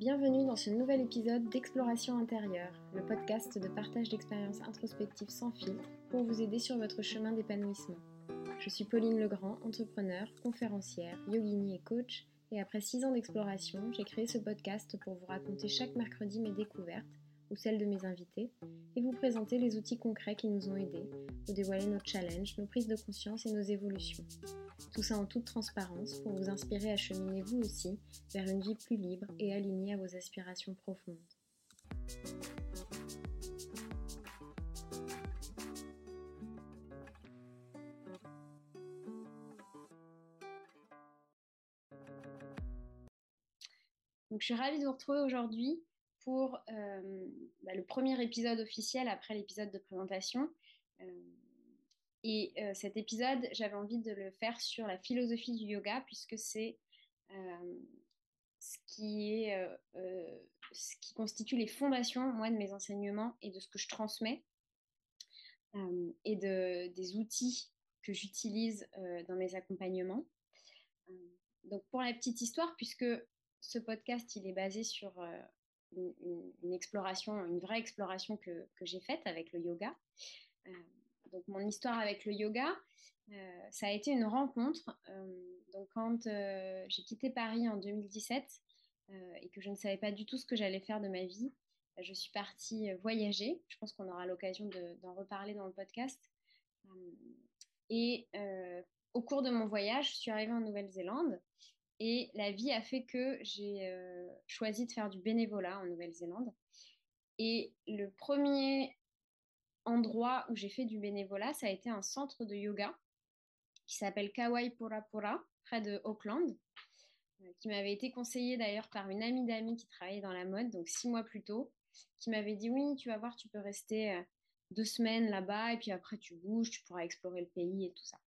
Bienvenue dans ce nouvel épisode d'Exploration intérieure, le podcast de partage d'expériences introspectives sans filtre pour vous aider sur votre chemin d'épanouissement. Je suis Pauline Legrand, entrepreneur, conférencière, yogini et coach, et après six ans d'exploration, j'ai créé ce podcast pour vous raconter chaque mercredi mes découvertes ou celles de mes invités et vous présenter les outils concrets qui nous ont aidés, vous dévoiler nos challenges, nos prises de conscience et nos évolutions. Tout ça en toute transparence pour vous inspirer à cheminer vous aussi vers une vie plus libre et alignée à vos aspirations profondes. Donc, je suis ravie de vous retrouver aujourd'hui pour euh, bah, le premier épisode officiel après l'épisode de présentation. Euh, et euh, cet épisode, j'avais envie de le faire sur la philosophie du yoga, puisque c'est ce, qui est, ce qui constitue les fondations, moi, de mes enseignements et de ce que je transmets, et de, des outils que j'utilise dans mes accompagnements. donc, pour la petite histoire, puisque ce podcast, il est basé sur une, exploration, une vraie exploration que, que j'ai faite avec le yoga. Euh, donc mon histoire avec le yoga, euh, ça a été une rencontre. Euh, donc quand j'ai quitté Paris en 2017 et que je ne savais pas du tout ce que j'allais faire de ma vie, je suis partie voyager. Je pense qu'on aura l'occasion d'en reparler dans le podcast. et au cours de mon voyage, je suis arrivée en Nouvelle-Zélande et la vie a fait que j'ai euh, choisi de faire du bénévolat en Nouvelle-Zélande. Et le premier endroit où j'ai fait du bénévolat, ça a été un centre de yoga qui s'appelle Kawai Pura Pura, près de Auckland, euh, qui m'avait été conseillé d'ailleurs par une amie d'amis qui travaillait dans la mode, donc six mois plus tôt, qui m'avait dit oui, tu vas voir, tu peux rester euh, deux semaines là-bas et puis après tu bouges, tu pourras explorer le pays et tout ça.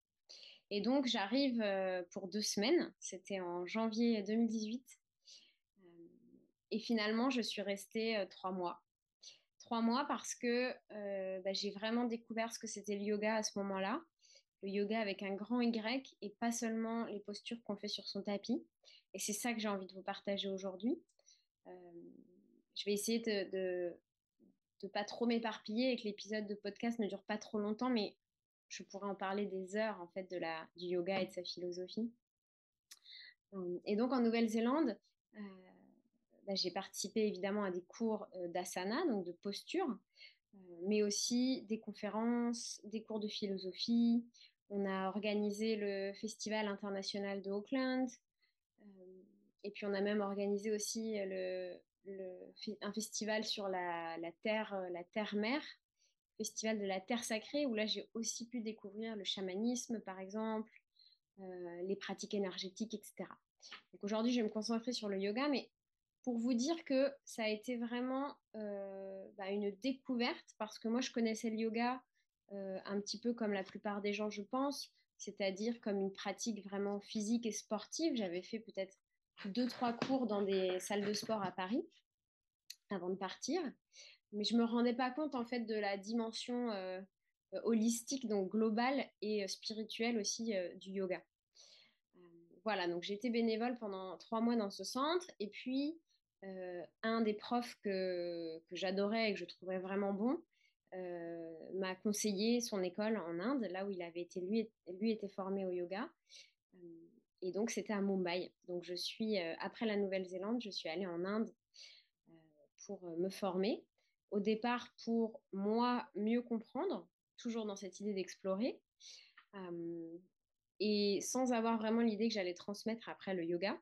Et donc, j'arrive euh, pour deux semaines. C'était en janvier 2018. Euh, et finalement, je suis restée euh, trois mois. Trois mois parce que bah, j'ai vraiment découvert ce que c'était le yoga à ce moment-là. Le yoga avec un grand Y et pas seulement les postures qu'on fait sur son tapis. Et c'est ça que j'ai envie de vous partager aujourd'hui. je vais essayer de ne pas trop m'éparpiller et que l'épisode de podcast ne dure pas trop longtemps, mais je pourrais en parler des heures en fait de la, du yoga et de sa philosophie. Euh, et donc en Nouvelle-Zélande, euh, bah, j'ai participé évidemment à des cours euh, d'asana, donc de posture, mais aussi des conférences, des cours de philosophie. On a organisé le Festival international de Auckland. et puis on a même organisé aussi le, un festival sur la, la terre, la terre-mer, Festival de la Terre Sacrée, où là, j'ai aussi pu découvrir le chamanisme, par exemple, euh, les pratiques énergétiques, etc. Donc aujourd'hui, je vais me concentrer sur le yoga, mais pour vous dire que ça a été vraiment euh, bah, une découverte, parce que moi, je connaissais le yoga euh, un petit peu comme la plupart des gens, je pense, c'est-à-dire comme une pratique vraiment physique et sportive. J'avais fait peut-être deux, trois cours dans des salles de sport à Paris avant de partir mais je me rendais pas compte en fait de la dimension euh, holistique, donc globale et euh, spirituelle aussi euh, du yoga. voilà, donc j'ai été bénévole pendant trois mois dans ce centre et puis un des profs que, que j'adorais et que je trouvais vraiment bon m'a conseillé son école en Inde, là où il avait été, lui, lui était formé au yoga. et donc c'était à Mumbai. Donc je suis, après la Nouvelle-Zélande, je suis allée en Inde pour me former au départ pour moi mieux comprendre, toujours dans cette idée d'explorer, et sans avoir vraiment l'idée que j'allais transmettre après le yoga.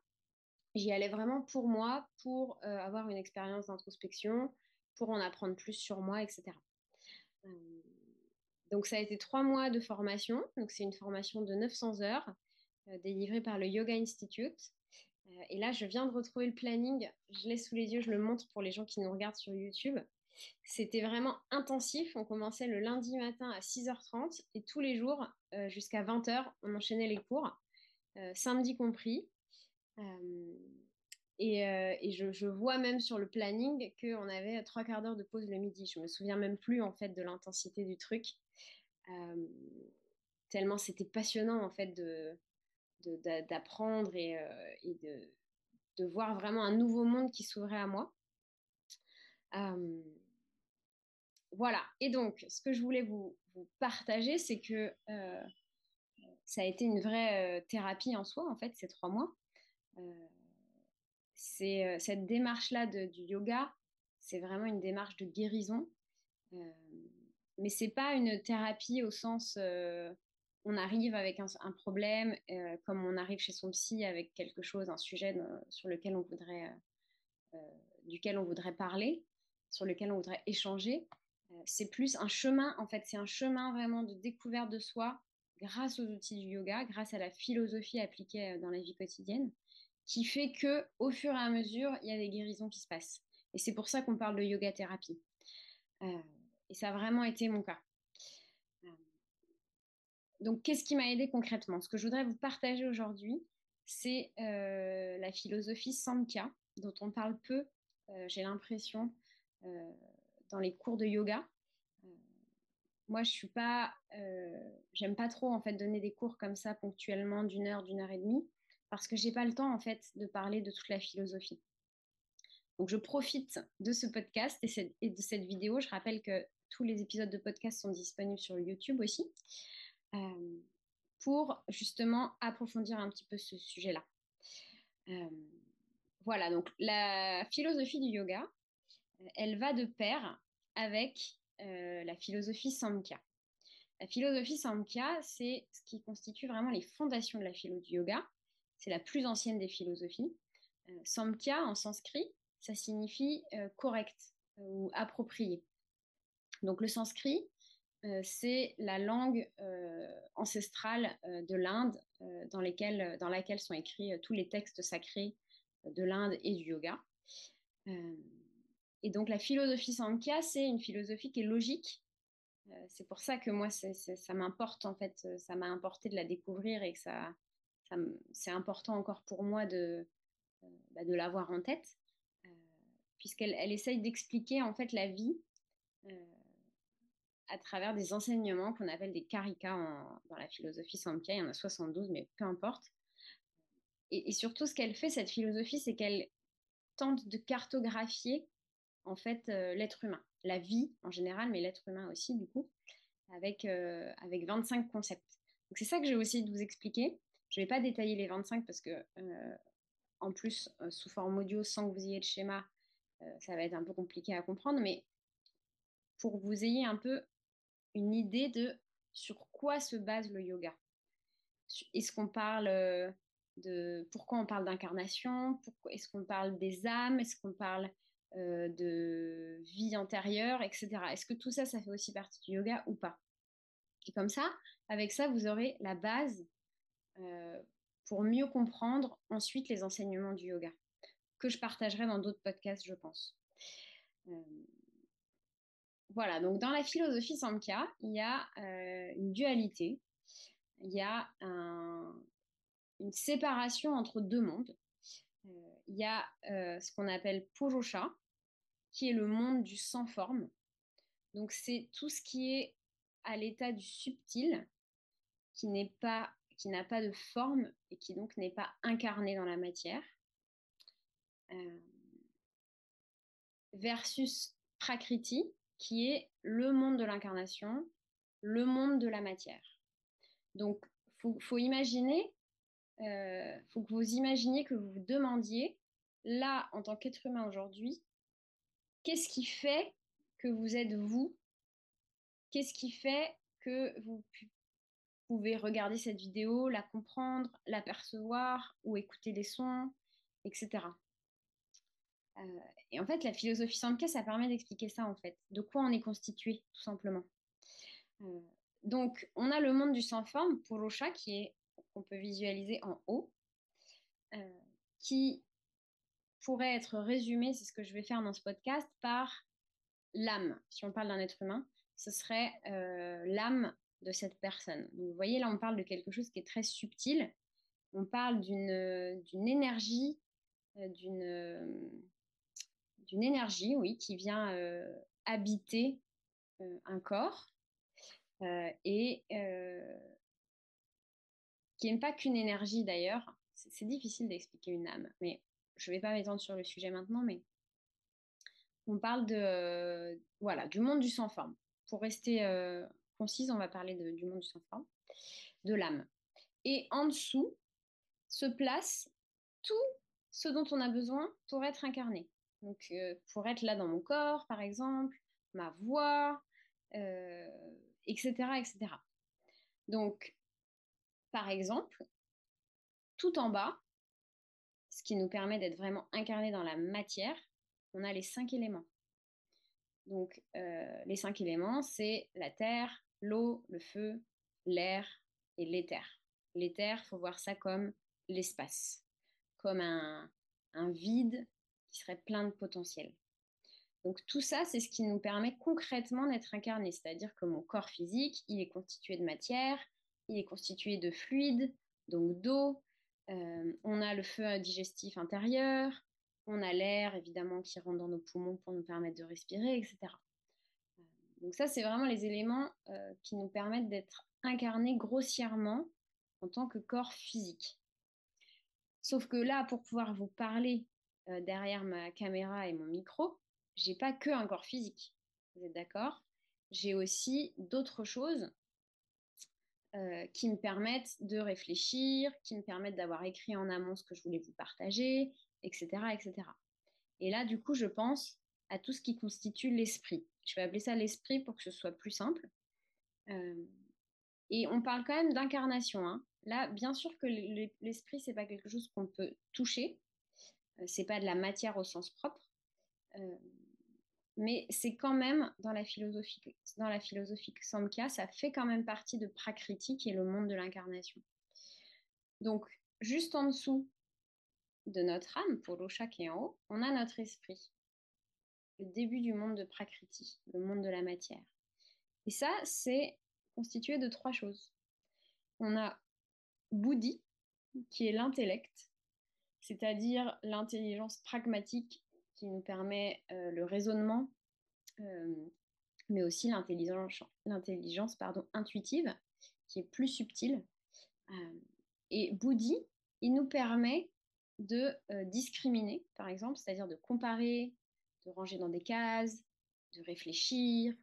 J'y allais vraiment pour moi, pour avoir une expérience d'introspection, pour en apprendre plus sur moi, etc. Donc ça a été trois mois de formation. Donc c'est une formation de 900 heures délivrée par le Yoga Institute. et là, je viens de retrouver le planning. Je l'ai sous les yeux, je le montre pour les gens qui nous regardent sur YouTube. C'était vraiment intensif. On commençait le lundi matin à 6h30 et tous les jours euh, jusqu'à 20h, on enchaînait les cours, euh, samedi compris. Euh, et, je, vois même sur le planning qu'on avait trois quarts d'heure de pause le midi. Je me souviens même plus en fait de l'intensité du truc. tellement c'était passionnant en fait de, d'apprendre et, de, de voir vraiment un nouveau monde qui s'ouvrait à moi. Voilà. Et donc, ce que je voulais vous, partager, c'est que euh, ça a été une vraie euh, thérapie en soi, en fait, ces trois mois. c'est cette démarche-là du yoga, c'est vraiment une démarche de guérison. mais c'est pas une thérapie au sens on arrive avec un, problème, comme on arrive chez son psy avec quelque chose, un sujet sur lequel on voudrait, duquel on voudrait parler, sur lequel on voudrait échanger. C'est plus un chemin, en fait, c'est un chemin vraiment de découverte de soi grâce aux outils du yoga, grâce à la philosophie appliquée dans la vie quotidienne, qui fait que au fur et à mesure, il y a des guérisons qui se passent. Et c'est pour ça qu'on parle de yoga thérapie. et ça a vraiment été mon cas donc, qu'est-ce qui m'a aidé concrètement? Ce que je voudrais vous partager aujourd'hui, c'est euh, la philosophie Samkhya, dont on parle peu, euh, j'ai l'impression, euh, dans les cours de yoga. moi, je suis pas, j'aime pas trop en fait donner des cours comme ça ponctuellement d'une heure, d'une heure et demie, parce que j'ai pas le temps en fait de parler de toute la philosophie. Donc, je profite de ce podcast et de cette vidéo. Je rappelle que tous les épisodes de podcast sont disponibles sur YouTube aussi. Euh, pour justement approfondir un petit peu ce sujet-là. Euh, voilà, donc la philosophie du yoga, elle va de pair avec euh, la philosophie Samkhya. La philosophie Samkhya, c'est ce qui constitue vraiment les fondations de la philo du yoga. C'est la plus ancienne des philosophies. Samkhya, en sanskrit, ça signifie correct ou approprié. Donc le sanskrit, euh, c'est la langue euh, ancestrale euh, de l'Inde dans, dans laquelle sont écrits tous les textes sacrés de l'Inde et du yoga. Et donc la philosophie Samkhya, c'est une philosophie qui est logique. c'est pour ça que moi, ça m'importe en fait, ça m'a importé de la découvrir et que ça, c'est important encore pour moi de, bah, de l'avoir en tête, puisqu'elle elle essaye d'expliquer en fait la vie à travers des enseignements qu'on appelle des karikas dans la philosophie Samkhya. Il y en a 72, mais peu importe. Et, surtout, ce qu'elle fait, cette philosophie, c'est qu'elle tente de cartographier en fait euh, l'être humain, la vie en général, mais l'être humain aussi, du coup, avec, euh, avec 25 concepts. Donc c'est ça que j'ai aussi de vous expliquer. Je ne vais pas détailler les 25 parce que, euh, en plus, sous forme audio, sans que vous ayez le schéma, ça va être un peu compliqué à comprendre, mais pour que vous ayez un peu une idée de sur quoi se base le yoga. Est-ce qu'on parle de pourquoi on parle d'incarnation? Est-ce qu'on parle des âmes? Est-ce qu'on parle euh, de vie antérieure, etc. Est-ce que tout ça, ça fait aussi partie du yoga ou pas? Et comme ça, avec ça, vous aurez la base euh, pour mieux comprendre ensuite les enseignements du yoga, que je partagerai dans d'autres podcasts, je pense. Voilà, donc dans la philosophie Samkhya, il y a euh, une dualité, il y a une séparation entre deux mondes. Euh, il y a euh, ce qu'on appelle Purusha, qui est le monde du sans forme. Donc c'est tout ce qui est à l'état du subtil, qui n'est pas qui n'a pas de forme et qui donc n'est pas incarné dans la matière. versus Prakriti, qui est le monde de l'incarnation, le monde de la matière. Donc, il faut, imaginer, il euh, faut que vous imaginiez que vous vous demandiez, là, en tant qu'être humain aujourd'hui, qu'est-ce qui fait que vous êtes vous? Qu'est-ce qui fait que vous pouvez regarder cette vidéo, la comprendre, la percevoir ou écouter des sons, etc. Euh, et en fait, la philosophie Sankhya, ça permet d'expliquer ça, en fait, de quoi on est constitué, tout simplement. Euh, donc, on a le monde du sans-forme, Purusha, qui est qu'on peut visualiser en haut, euh, qui pourrait être résumé, c'est ce que je vais faire dans ce podcast, par l'âme. Si on parle d'un être humain, ce serait l'âme de cette personne. Vous voyez, là, on parle de quelque chose qui est très subtil. On parle d'une énergie, d'une d'une énergie, oui, qui vient euh, habiter euh, un corps euh, et n'est pas qu'une énergie d'ailleurs. C'est difficile d'expliquer une âme, mais je ne vais pas m'étendre sur le sujet maintenant, mais on parle de, voilà, du monde du sans-forme. Pour rester euh, concise, on va parler du monde du sans-forme, de l'âme. Et en dessous se place tout ce dont on a besoin pour être incarné. Donc, euh, pour être là dans mon corps, par exemple, ma voix, etc., euh, etc. Donc, par exemple, tout en bas, ce qui nous permet d'être vraiment incarné dans la matière, on a les cinq éléments. Donc, euh, les cinq éléments, c'est la terre, l'eau, le feu, l'air et l'éther. L'éther, faut voir ça comme l'espace, comme un, un vide qui serait plein de potentiel. Donc tout ça, c'est ce qui nous permet concrètement d'être incarné, c'est-à-dire que mon corps physique, il est constitué de matière, il est constitué de fluide, donc d'eau, euh, on a le feu digestif intérieur, on a l'air évidemment qui rentre dans nos poumons pour nous permettre de respirer, etc. Euh, donc ça, c'est vraiment les éléments euh, qui nous permettent d'être incarnés grossièrement en tant que corps physique. Sauf que là, pour pouvoir vous parler derrière ma caméra et mon micro, j'ai pas que un corps physique. Vous êtes d'accord? J'ai aussi d'autres choses euh, qui me permettent de réfléchir, qui me permettent d'avoir écrit en amont ce que je voulais vous partager, etc., etc. Et là, du coup, je pense à tout ce qui constitue l'esprit. Je vais appeler ça l'esprit pour que ce soit plus simple. Euh, et on parle quand même d'incarnation. Hein. Là, bien sûr que l'esprit, c'est pas quelque chose qu'on peut toucher. Euh, c'est pas de la matière au sens propre mais c'est quand même dans la philosophie, dans la Samkhya, ça fait quand même partie de Prakriti, qui est le monde de l'incarnation. Donc, juste en dessous de notre âme, pour l'Osha qui est en haut, on a notre esprit, le début du monde de Prakriti, le monde de la matière. Et ça, c'est constitué de trois choses. On a Bouddhi, qui est l'intellect, c'est-à-dire l'intelligence pragmatique qui nous permet euh, le raisonnement, mais aussi l'intelligence, intuitive, qui est plus subtile. Et Bouddhi, il nous permet de discriminer, par exemple, c'est-à-dire de comparer, de ranger dans des cases, de réfléchir.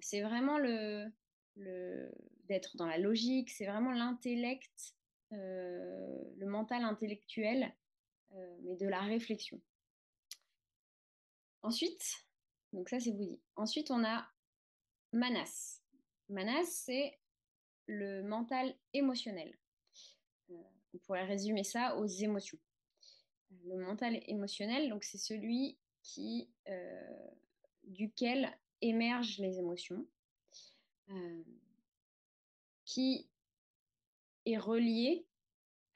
C'est vraiment le, le d'être dans la logique, c'est vraiment l'intellect, le mental intellectuel, mais de la réflexion. Ensuite, on a Manas. Manas, c'est le mental émotionnel. Euh, on pourrait résumer ça aux émotions. Le mental émotionnel, donc c'est celui qui, euh, duquel émergent les émotions, euh, qui est relié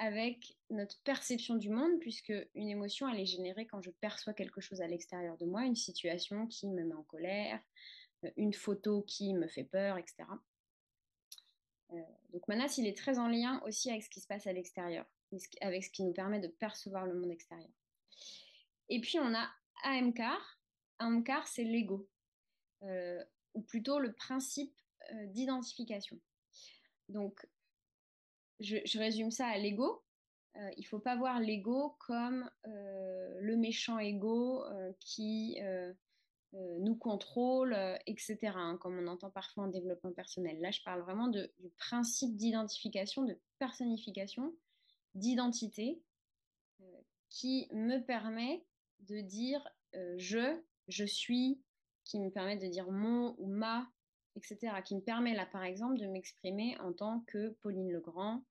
avec notre perception du monde, puisque une émotion, elle est générée quand je perçois quelque chose à l'extérieur de moi, une situation qui me met en colère, euh, une photo qui me fait peur, etc. Euh, donc Manas, il est très en lien aussi avec ce qui se passe à l'extérieur, avec ce qui nous permet de percevoir le monde extérieur. Et puis on a Amkar. Amkar, c'est l'ego, euh, ou plutôt le principe d'identification. Donc je, résume ça à l'ego. Euh, il ne faut pas voir l'ego comme euh, le méchant ego euh, qui nous contrôle, etc., hein, comme on entend parfois en développement personnel. Là, je parle vraiment du principe d'identification, de personnification, d'identité, qui me permet de dire je, je suis, qui me permet de dire mon ou ma, etc., qui me permet là, par exemple, de m'exprimer en tant que Pauline Legrand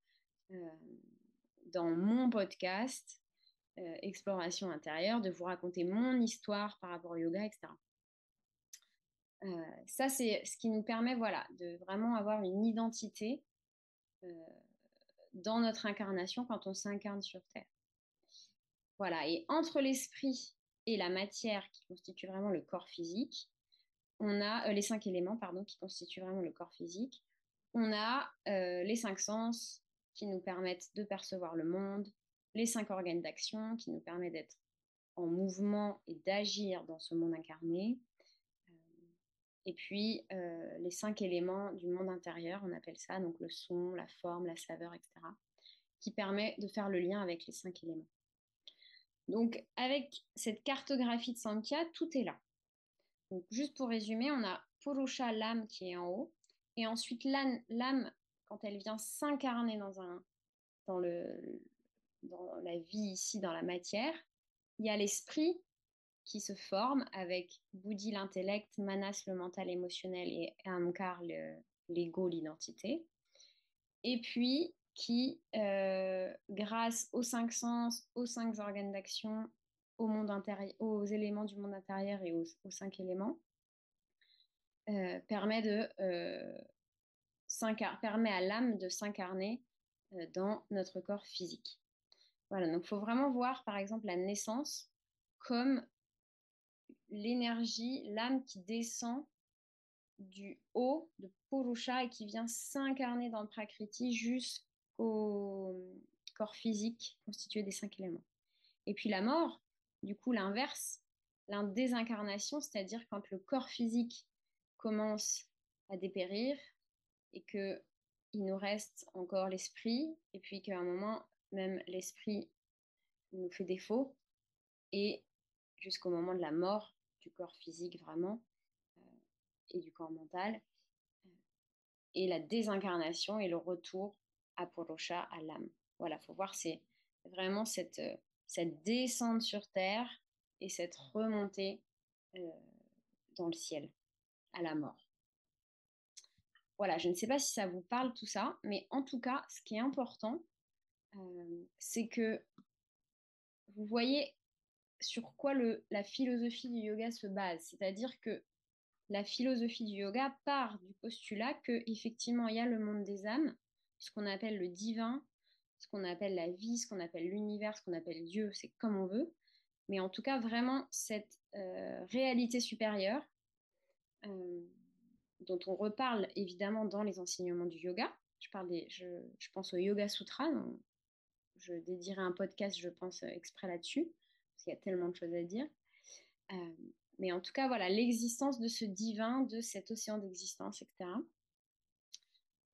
euh, dans mon podcast euh, Exploration intérieure, de vous raconter mon histoire par rapport au yoga, etc. Euh, ça, c'est ce qui nous permet voilà, de vraiment avoir une identité dans notre incarnation quand on s'incarne sur Terre. Voilà, et entre l'esprit et la matière qui constitue vraiment le corps physique, on a les cinq éléments pardon, qui constituent vraiment le corps physique. On a les cinq sens, qui nous permettent de percevoir le monde, les cinq organes d'action qui nous permettent d'être en mouvement et d'agir dans ce monde incarné. Euh, et puis euh, les cinq éléments du monde intérieur, on appelle ça donc le son, la forme, la saveur, etc., qui permet de faire le lien avec les cinq éléments. Donc, avec cette cartographie de Samkhya, tout est là. Juste pour résumer, on a Purusha, l'âme qui est en haut, et ensuite l'âme, quand elle vient s'incarner dans, la vie ici, dans la matière, il y a l'esprit qui se forme avec Bouddhi, l'intellect, Manas, le mental émotionnel, et Ahamkar, l'ego, l'identité. Et puis, qui, euh, grâce aux cinq sens, aux cinq organes d'action, au monde intérieur, aux éléments du monde intérieur et aux, cinq éléments, euh, permet, de, euh, permet à l'âme de s'incarner dans notre corps physique. Voilà, donc il faut vraiment voir par exemple la naissance comme l'énergie, l'âme qui descend du haut de Purusha et qui vient s'incarner dans le Prakriti jusqu'à au corps physique constitué des cinq éléments. Et puis la mort, du coup l'inverse, la désincarnation, c'est-à-dire quand le corps physique commence à dépérir et que il nous reste encore l'esprit, et puis qu'à un moment, même l'esprit nous fait défaut, et jusqu'au moment de la mort du corps physique vraiment, euh, et du corps mental, euh, et la désincarnation et le retour à Purusha, à l'âme. Voilà, faut voir, c'est vraiment cette, euh, cette descente sur terre et cette remontée euh, dans le ciel, à la mort. Voilà, je ne sais pas si ça vous parle tout ça, mais en tout cas, ce qui est important, euh, c'est que vous voyez sur quoi le, la philosophie du yoga se base. C'est-à-dire que la philosophie du yoga part du postulat que effectivement il y a le monde des âmes ce qu'on appelle le divin, ce qu'on appelle la vie, ce qu'on appelle l'univers, ce qu'on appelle Dieu, c'est comme on veut. Mais en tout cas, vraiment, cette euh, réalité supérieure, euh, dont on reparle évidemment dans les enseignements du yoga. Je, parle je, pense au Yoga Sutra. je dédierai un podcast, je pense, exprès là-dessus, parce qu'il y a tellement de choses à dire. Euh, mais en tout cas, voilà, l'existence de ce divin, de cet océan d'existence, etc.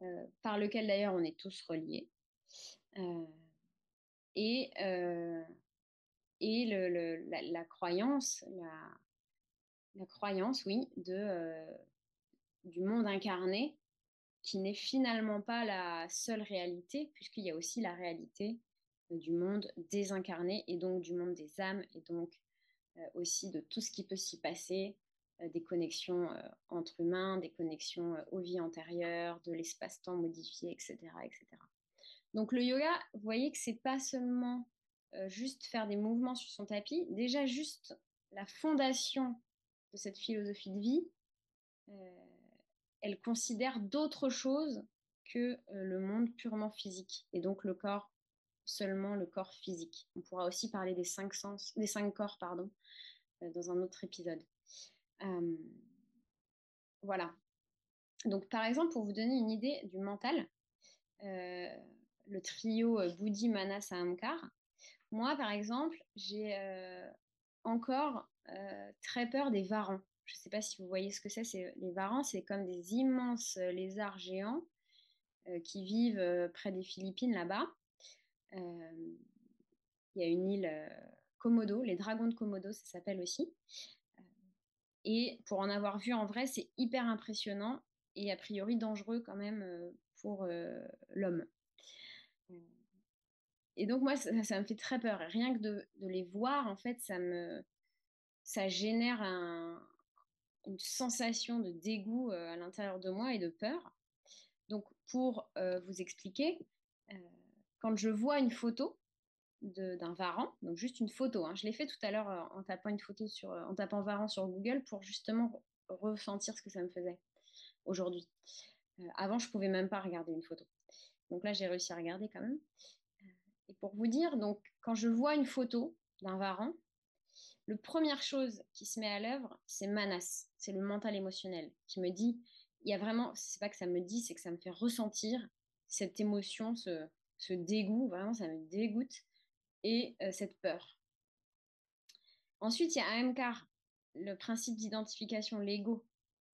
Euh, par lequel d'ailleurs on est tous reliés. Et la, croyance, la, croyance, oui, de, du monde incarné, qui n'est finalement pas la seule réalité, puisqu'il y a aussi la réalité du monde désincarné, et donc du monde des âmes, et donc aussi de tout ce qui peut s'y passer, des connexions entre humains, des connexions aux vies antérieures, de l'espace-temps modifié, etc., etc. Donc le yoga, vous voyez que c'est pas seulement juste faire des mouvements sur son tapis, déjà juste la fondation de cette philosophie de vie, elle considère d'autres choses que le monde purement physique et donc le corps seulement le corps physique. On pourra aussi parler des cinq sens, des cinq corps pardon, dans un autre épisode voilà. Donc, par exemple, pour vous donner une idée du mental, le trio Bouddhi, Manas, Ahamkar, moi, par exemple, j'ai encore très peur des varans. Je ne sais pas si vous voyez ce que c'est. Les varans, c'est comme des immenses lézards géants qui vivent près des Philippines là-bas. Il y a une île Komodo, les dragons de Komodo, ça s'appelle aussi. Et pour en avoir vu en vrai, c'est hyper impressionnant et a priori dangereux quand même euh, pour euh, l'homme. Et donc moi, ça, me fait très peur. Rien que de, les voir, en fait, ça me, ça génère une sensation de dégoût euh, à l'intérieur de moi et de peur. Donc pour vous expliquer, quand je vois une photo, d'un varan, donc juste une photo. Hein. Je l'ai fait tout à l'heure euh, en tapant une photo sur, euh, en tapant varan sur Google pour justement ressentir ce que ça me faisait aujourd'hui. Euh, avant, je pouvais même pas regarder une photo. Donc là, j'ai réussi à regarder quand même. Et pour vous dire, donc quand je vois une photo d'un varan, la première chose qui se met à l'œuvre, c'est Manas, c'est le mental émotionnel qui me dit, il y a vraiment, c'est pas que ça me dit, c'est que ça me fait ressentir cette émotion, ce, dégoût, vraiment ça me dégoûte et euh, cette peur. Ensuite, il y a AMCAR, le principe d'identification Lego,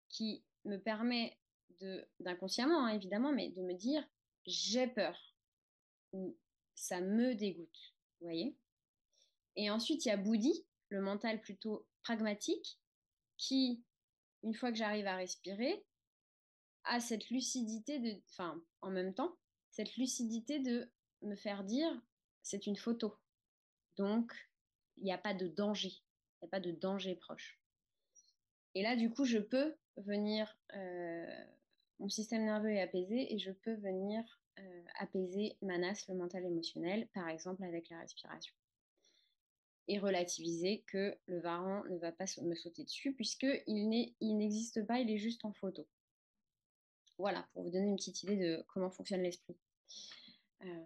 qui me permet d'inconsciemment hein, évidemment, mais de me dire j'ai peur ça me dégoûte. Vous voyez Et ensuite, il y a Bouddhi, le mental plutôt pragmatique, qui, une fois que j'arrive à respirer, a cette lucidité de, enfin, en même temps, cette lucidité de me faire dire, c'est une photo. Donc, il n'y a pas de danger. Il n'y a pas de danger proche. Et là, du coup, je peux venir, euh, mon système nerveux est apaisé et je peux venir apaiser Manas, le mental émotionnel, par exemple avec la respiration. Et relativiser que le varan ne va pas me sauter dessus puisqu'il n'existe pas, il est juste en photo. Voilà, pour vous donner une petite idée de comment fonctionne l'esprit. Euh,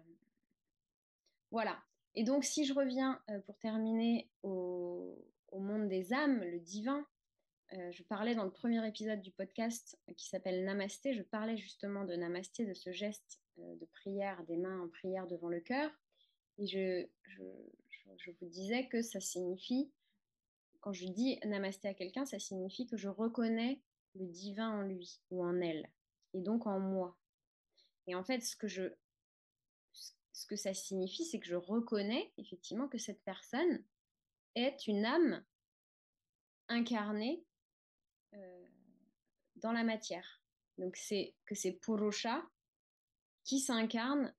voilà. Et donc, si je reviens pour terminer au, monde des âmes, le divin, euh, je parlais dans le premier épisode du podcast euh, qui s'appelle Namasté, je parlais justement de Namasté, de ce geste euh, de prière, des mains en prière devant le cœur. Et je, je, vous disais que ça signifie, quand je dis Namasté à quelqu'un, ça signifie que je reconnais le divin en lui ou en elle, et donc en moi. Et en fait, ce que, je, ce que ça signifie, c'est que je reconnais effectivement que cette personne est une âme incarnée euh, dans la matière. Donc c'est que c'est Purusha qui s'incarne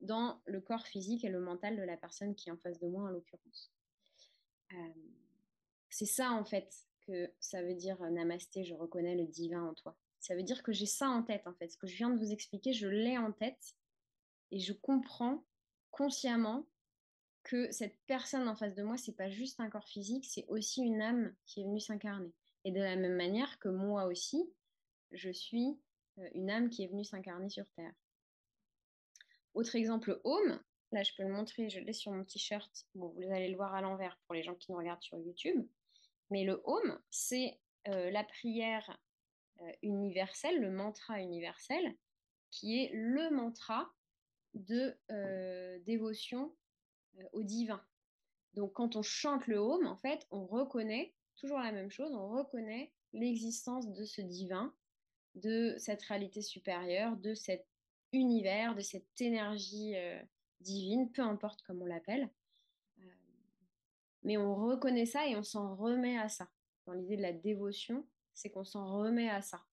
dans le corps physique et le mental de la personne qui est en face de moi en l'occurrence. Euh, c'est ça en fait que ça veut dire euh, namasté, je reconnais le divin en toi. Ça veut dire que j'ai ça en tête en fait. Ce que je viens de vous expliquer, je l'ai en tête et je comprends consciemment que cette personne en face de moi, c'est pas juste un corps physique, c'est aussi une âme qui est venue s'incarner. Et de la même manière que moi aussi, je suis euh, une âme qui est venue s'incarner sur Terre. Autre exemple, Home. Là, je peux le montrer, je l'ai sur mon t-shirt. Bon, vous allez le voir à l'envers pour les gens qui nous regardent sur YouTube. Mais le Home, c'est euh, la prière euh, universelle, le mantra universel, qui est le mantra de dévotion au divin. Donc, quand on chante le Home, en fait, on reconnaît toujours la même chose, on reconnaît l'existence de ce divin, de cette réalité supérieure, de cet univers, de cette énergie euh, divine, peu importe comment on l'appelle. Euh, mais on reconnaît ça et on s'en remet à ça. Dans l'idée de la dévotion, c'est qu'on s'en remet à ça.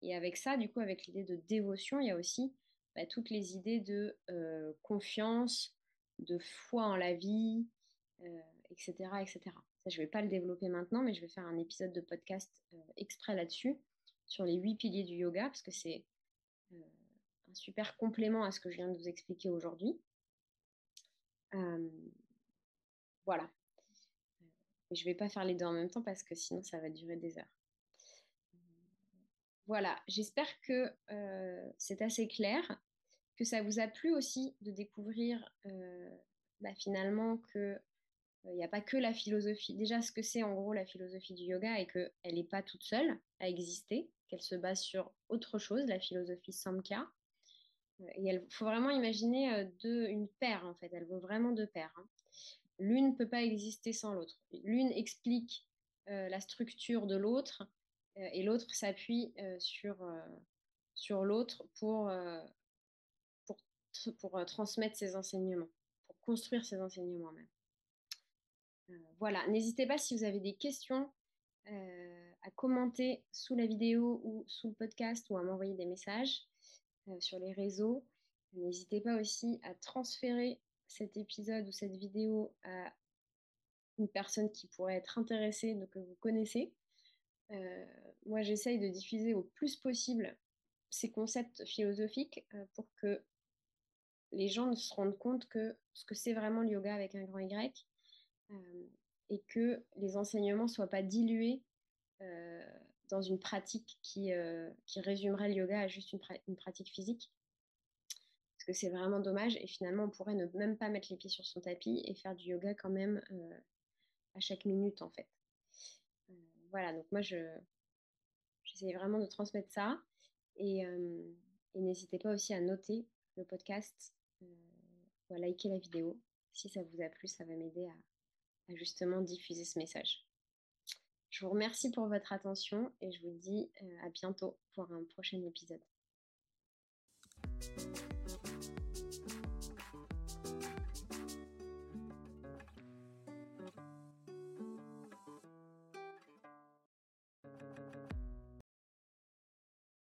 Et avec ça, du coup, avec l'idée de dévotion, il y a aussi bah, toutes les idées de euh, confiance, de foi en la vie, etc., etc je ne vais pas le développer maintenant, mais je vais faire un épisode de podcast exprès là-dessus, sur les huit piliers du yoga, parce que c'est super complément à ce que je viens de vous expliquer aujourd'hui. Euh, voilà. je ne vais pas faire les deux en même temps parce que sinon ça va durer des heures. Voilà, j'espère que c'est assez clair, que ça vous a plu aussi de découvrir bah, finalement que il n'y a pas que la philosophie. Déjà, ce que c'est en gros la philosophie du yoga et qu'elle n'est pas toute seule à exister, qu'elle se base sur autre chose, la philosophie Samkhya. Euh, il faut vraiment imaginer euh, une paire, en fait. Elle vaut vraiment deux paires. Hein. L'une ne peut pas exister sans l'autre. L'une explique euh, la structure de l'autre et l'autre s'appuie sur, l'autre pour, pour, transmettre ses enseignements, pour construire ses enseignements même. Euh, voilà, n'hésitez pas si vous avez des questions euh, à commenter sous la vidéo ou sous le podcast ou à m'envoyer des messages euh, sur les réseaux. N'hésitez pas aussi à transférer cet épisode ou cette vidéo à une personne qui pourrait être intéressée, donc que vous connaissez. moi, j'essaye de diffuser au plus possible ces concepts philosophiques pour que les gens se rendent compte que ce que c'est vraiment le yoga avec un grand Y, euh, et que les enseignements ne soient pas dilués euh, dans une pratique qui, euh, qui, résumerait le yoga à juste une, pratique physique. Parce que c'est vraiment dommage et finalement on pourrait ne même pas mettre les pieds sur son tapis et faire du yoga quand même à chaque minute en fait. voilà, donc moi je j'essaie vraiment de transmettre ça et, n'hésitez pas aussi à noter le podcast ou à liker la vidéo. Si ça vous a plu, ça va m'aider à justement diffuser ce message. Je vous remercie pour votre attention et je vous dis euh, à bientôt pour un prochain épisode.